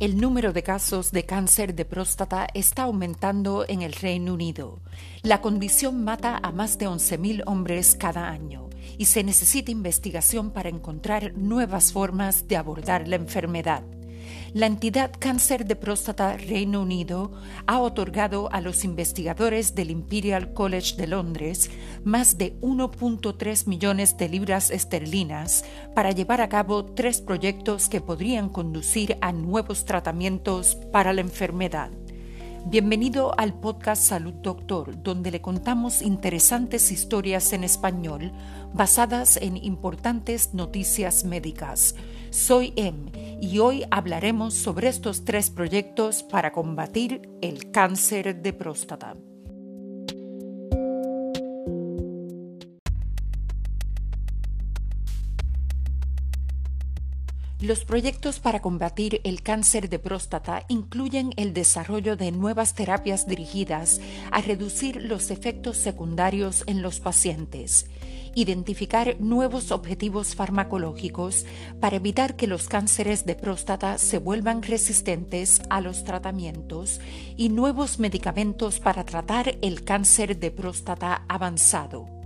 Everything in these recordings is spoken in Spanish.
El número de casos de cáncer de próstata está aumentando en el Reino Unido. La condición mata a más de 11.000 hombres cada año y se necesita investigación para encontrar nuevas formas de abordar la enfermedad. La entidad Cáncer de Próstata Reino Unido ha otorgado a los investigadores del Imperial College de Londres más de 1.3 millones de libras esterlinas para llevar a cabo tres proyectos que podrían conducir a nuevos tratamientos para la enfermedad. Bienvenido al podcast Salud Doctor, donde le contamos interesantes historias en español basadas en importantes noticias médicas. Soy Em y hoy hablaremos sobre estos tres proyectos para combatir el cáncer de próstata. Los proyectos para combatir el cáncer de próstata incluyen el desarrollo de nuevas terapias dirigidas a reducir los efectos secundarios en los pacientes, identificar nuevos objetivos farmacológicos para evitar que los cánceres de próstata se vuelvan resistentes a los tratamientos y nuevos medicamentos para tratar el cáncer de próstata avanzado.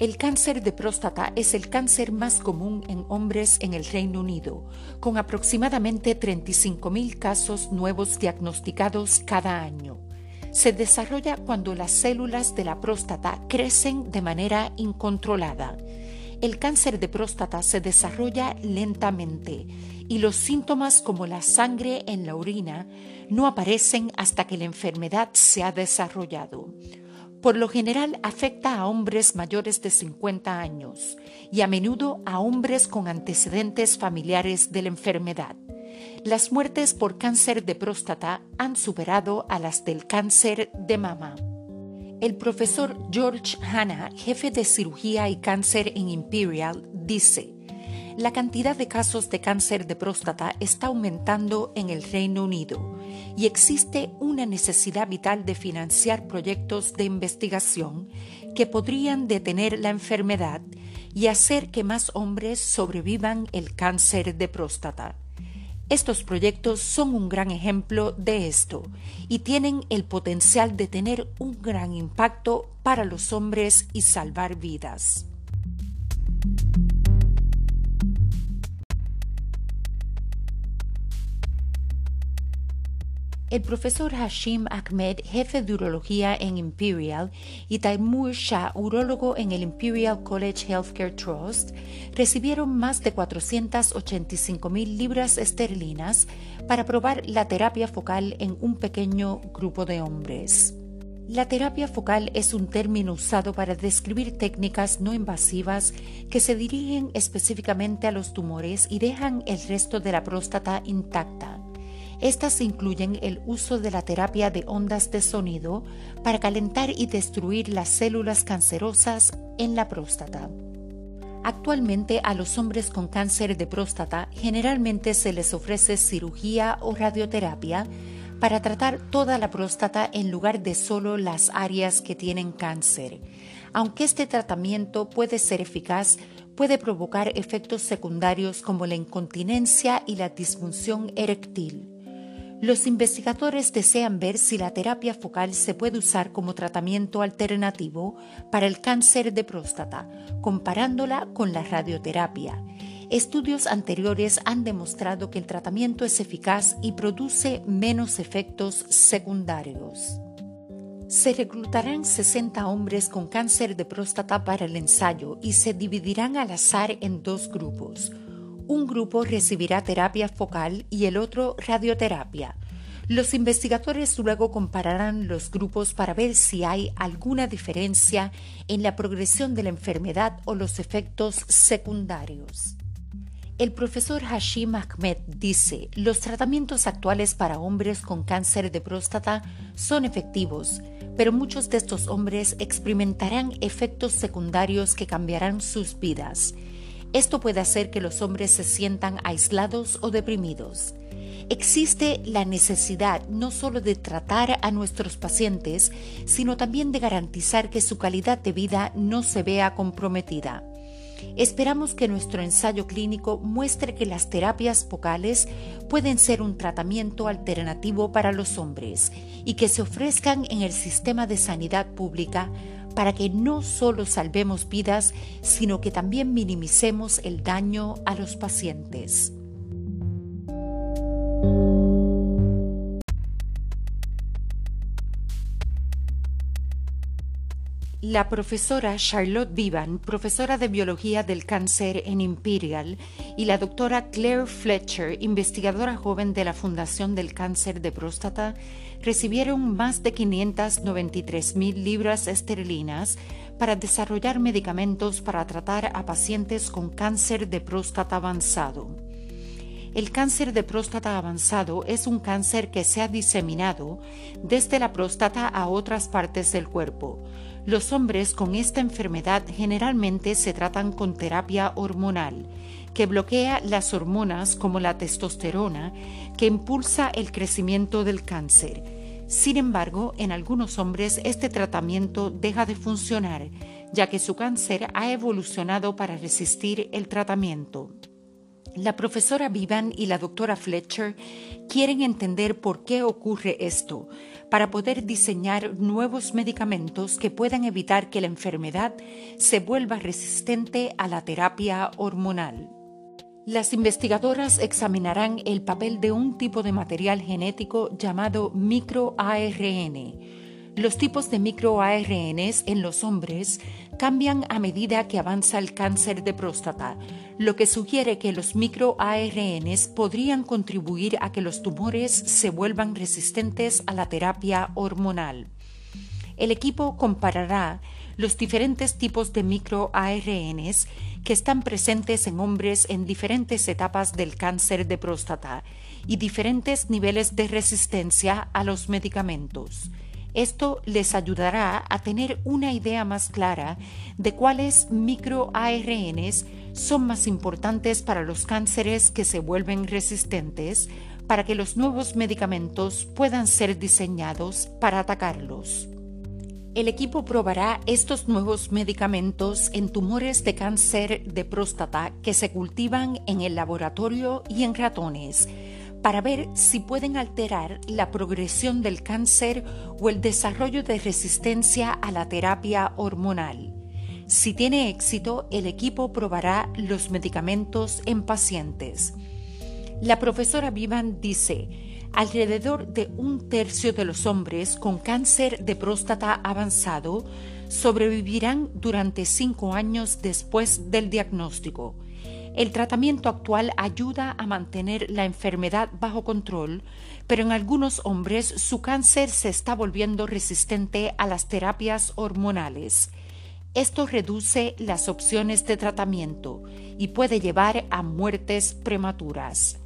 El cáncer de próstata es el cáncer más común en hombres en el Reino Unido, con aproximadamente 35.000 casos nuevos diagnosticados cada año. Se desarrolla cuando las células de la próstata crecen de manera incontrolada. El cáncer de próstata se desarrolla lentamente y los síntomas como la sangre en la orina no aparecen hasta que la enfermedad se ha desarrollado. Por lo general afecta a hombres mayores de 50 años y a menudo a hombres con antecedentes familiares de la enfermedad. Las muertes por cáncer de próstata han superado a las del cáncer de mama. El profesor George Hanna, jefe de cirugía y cáncer en Imperial, dice, la cantidad de casos de cáncer de próstata está aumentando en el Reino Unido y existe una necesidad vital de financiar proyectos de investigación que podrían detener la enfermedad y hacer que más hombres sobrevivan el cáncer de próstata. Estos proyectos son un gran ejemplo de esto y tienen el potencial de tener un gran impacto para los hombres y salvar vidas. El profesor Hashim Ahmed, jefe de urología en Imperial, y Taimur Shah, urólogo en el Imperial College Healthcare Trust, recibieron más de 485 mil libras esterlinas para probar la terapia focal en un pequeño grupo de hombres. La terapia focal es un término usado para describir técnicas no invasivas que se dirigen específicamente a los tumores y dejan el resto de la próstata intacta. Estas incluyen el uso de la terapia de ondas de sonido para calentar y destruir las células cancerosas en la próstata. Actualmente a los hombres con cáncer de próstata generalmente se les ofrece cirugía o radioterapia para tratar toda la próstata en lugar de solo las áreas que tienen cáncer. Aunque este tratamiento puede ser eficaz, puede provocar efectos secundarios como la incontinencia y la disfunción eréctil. Los investigadores desean ver si la terapia focal se puede usar como tratamiento alternativo para el cáncer de próstata, comparándola con la radioterapia. Estudios anteriores han demostrado que el tratamiento es eficaz y produce menos efectos secundarios. Se reclutarán 60 hombres con cáncer de próstata para el ensayo y se dividirán al azar en dos grupos un grupo recibirá terapia focal y el otro radioterapia. Los investigadores luego compararán los grupos para ver si hay alguna diferencia en la progresión de la enfermedad o los efectos secundarios. El profesor Hashim Ahmed dice, los tratamientos actuales para hombres con cáncer de próstata son efectivos, pero muchos de estos hombres experimentarán efectos secundarios que cambiarán sus vidas. Esto puede hacer que los hombres se sientan aislados o deprimidos. Existe la necesidad no solo de tratar a nuestros pacientes, sino también de garantizar que su calidad de vida no se vea comprometida. Esperamos que nuestro ensayo clínico muestre que las terapias vocales pueden ser un tratamiento alternativo para los hombres y que se ofrezcan en el sistema de sanidad pública para que no solo salvemos vidas, sino que también minimicemos el daño a los pacientes. La profesora Charlotte Vivan, profesora de Biología del Cáncer en Imperial, y la doctora Claire Fletcher, investigadora joven de la Fundación del Cáncer de Próstata, recibieron más de 593 mil libras esterlinas para desarrollar medicamentos para tratar a pacientes con cáncer de próstata avanzado. El cáncer de próstata avanzado es un cáncer que se ha diseminado desde la próstata a otras partes del cuerpo. Los hombres con esta enfermedad generalmente se tratan con terapia hormonal, que bloquea las hormonas como la testosterona, que impulsa el crecimiento del cáncer. Sin embargo, en algunos hombres este tratamiento deja de funcionar, ya que su cáncer ha evolucionado para resistir el tratamiento. La profesora Vivan y la doctora Fletcher quieren entender por qué ocurre esto, para poder diseñar nuevos medicamentos que puedan evitar que la enfermedad se vuelva resistente a la terapia hormonal. Las investigadoras examinarán el papel de un tipo de material genético llamado microARN, los tipos de microARNs en los hombres cambian a medida que avanza el cáncer de próstata, lo que sugiere que los microARNs podrían contribuir a que los tumores se vuelvan resistentes a la terapia hormonal. El equipo comparará los diferentes tipos de microARNs que están presentes en hombres en diferentes etapas del cáncer de próstata y diferentes niveles de resistencia a los medicamentos. Esto les ayudará a tener una idea más clara de cuáles microARNs son más importantes para los cánceres que se vuelven resistentes para que los nuevos medicamentos puedan ser diseñados para atacarlos. El equipo probará estos nuevos medicamentos en tumores de cáncer de próstata que se cultivan en el laboratorio y en ratones para ver si pueden alterar la progresión del cáncer o el desarrollo de resistencia a la terapia hormonal. Si tiene éxito, el equipo probará los medicamentos en pacientes. La profesora Vivan dice, alrededor de un tercio de los hombres con cáncer de próstata avanzado sobrevivirán durante cinco años después del diagnóstico. El tratamiento actual ayuda a mantener la enfermedad bajo control, pero en algunos hombres su cáncer se está volviendo resistente a las terapias hormonales. Esto reduce las opciones de tratamiento y puede llevar a muertes prematuras.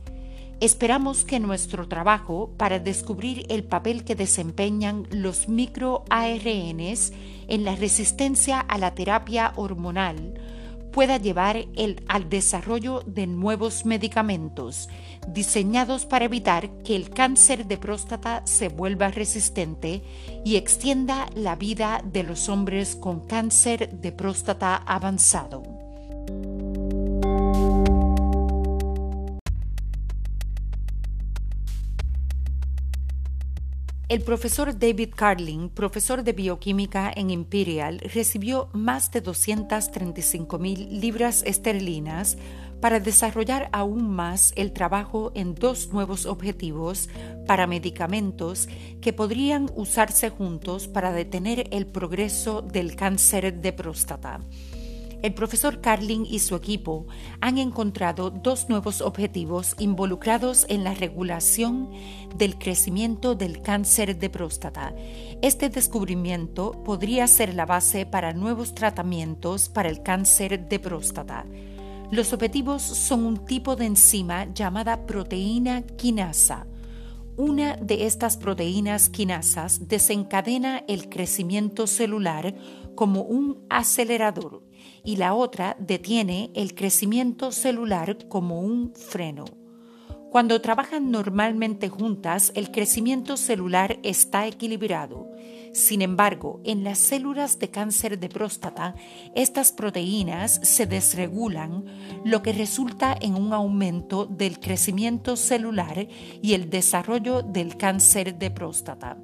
Esperamos que nuestro trabajo para descubrir el papel que desempeñan los microARNs en la resistencia a la terapia hormonal pueda llevar al desarrollo de nuevos medicamentos diseñados para evitar que el cáncer de próstata se vuelva resistente y extienda la vida de los hombres con cáncer de próstata avanzado. El profesor David Carling, profesor de bioquímica en Imperial, recibió más de 235 mil libras esterlinas para desarrollar aún más el trabajo en dos nuevos objetivos para medicamentos que podrían usarse juntos para detener el progreso del cáncer de próstata el profesor Carling y su equipo han encontrado dos nuevos objetivos involucrados en la regulación del crecimiento del cáncer de próstata. Este descubrimiento podría ser la base para nuevos tratamientos para el cáncer de próstata. Los objetivos son un tipo de enzima llamada proteína quinasa. Una de estas proteínas quinasas desencadena el crecimiento celular como un acelerador y la otra detiene el crecimiento celular como un freno. Cuando trabajan normalmente juntas, el crecimiento celular está equilibrado. Sin embargo, en las células de cáncer de próstata, estas proteínas se desregulan, lo que resulta en un aumento del crecimiento celular y el desarrollo del cáncer de próstata.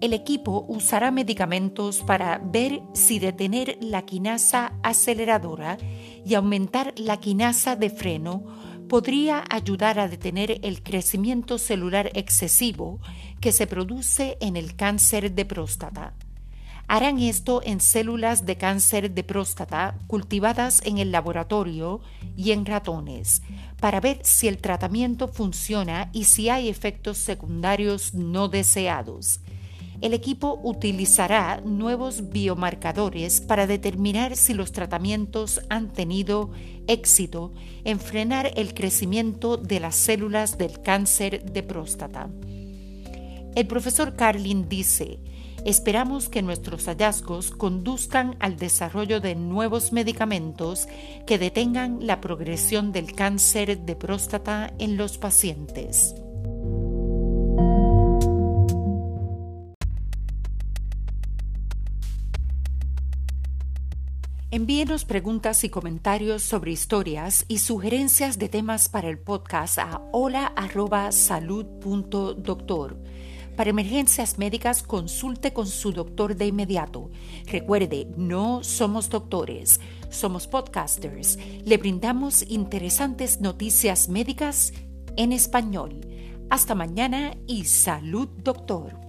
El equipo usará medicamentos para ver si detener la quinasa aceleradora y aumentar la quinasa de freno podría ayudar a detener el crecimiento celular excesivo que se produce en el cáncer de próstata. Harán esto en células de cáncer de próstata cultivadas en el laboratorio y en ratones para ver si el tratamiento funciona y si hay efectos secundarios no deseados el equipo utilizará nuevos biomarcadores para determinar si los tratamientos han tenido éxito en frenar el crecimiento de las células del cáncer de próstata. El profesor Carlin dice, esperamos que nuestros hallazgos conduzcan al desarrollo de nuevos medicamentos que detengan la progresión del cáncer de próstata en los pacientes. Envíenos preguntas y comentarios sobre historias y sugerencias de temas para el podcast a hola.salud.doctor. Para emergencias médicas, consulte con su doctor de inmediato. Recuerde, no somos doctores, somos podcasters. Le brindamos interesantes noticias médicas en español. Hasta mañana y salud, doctor.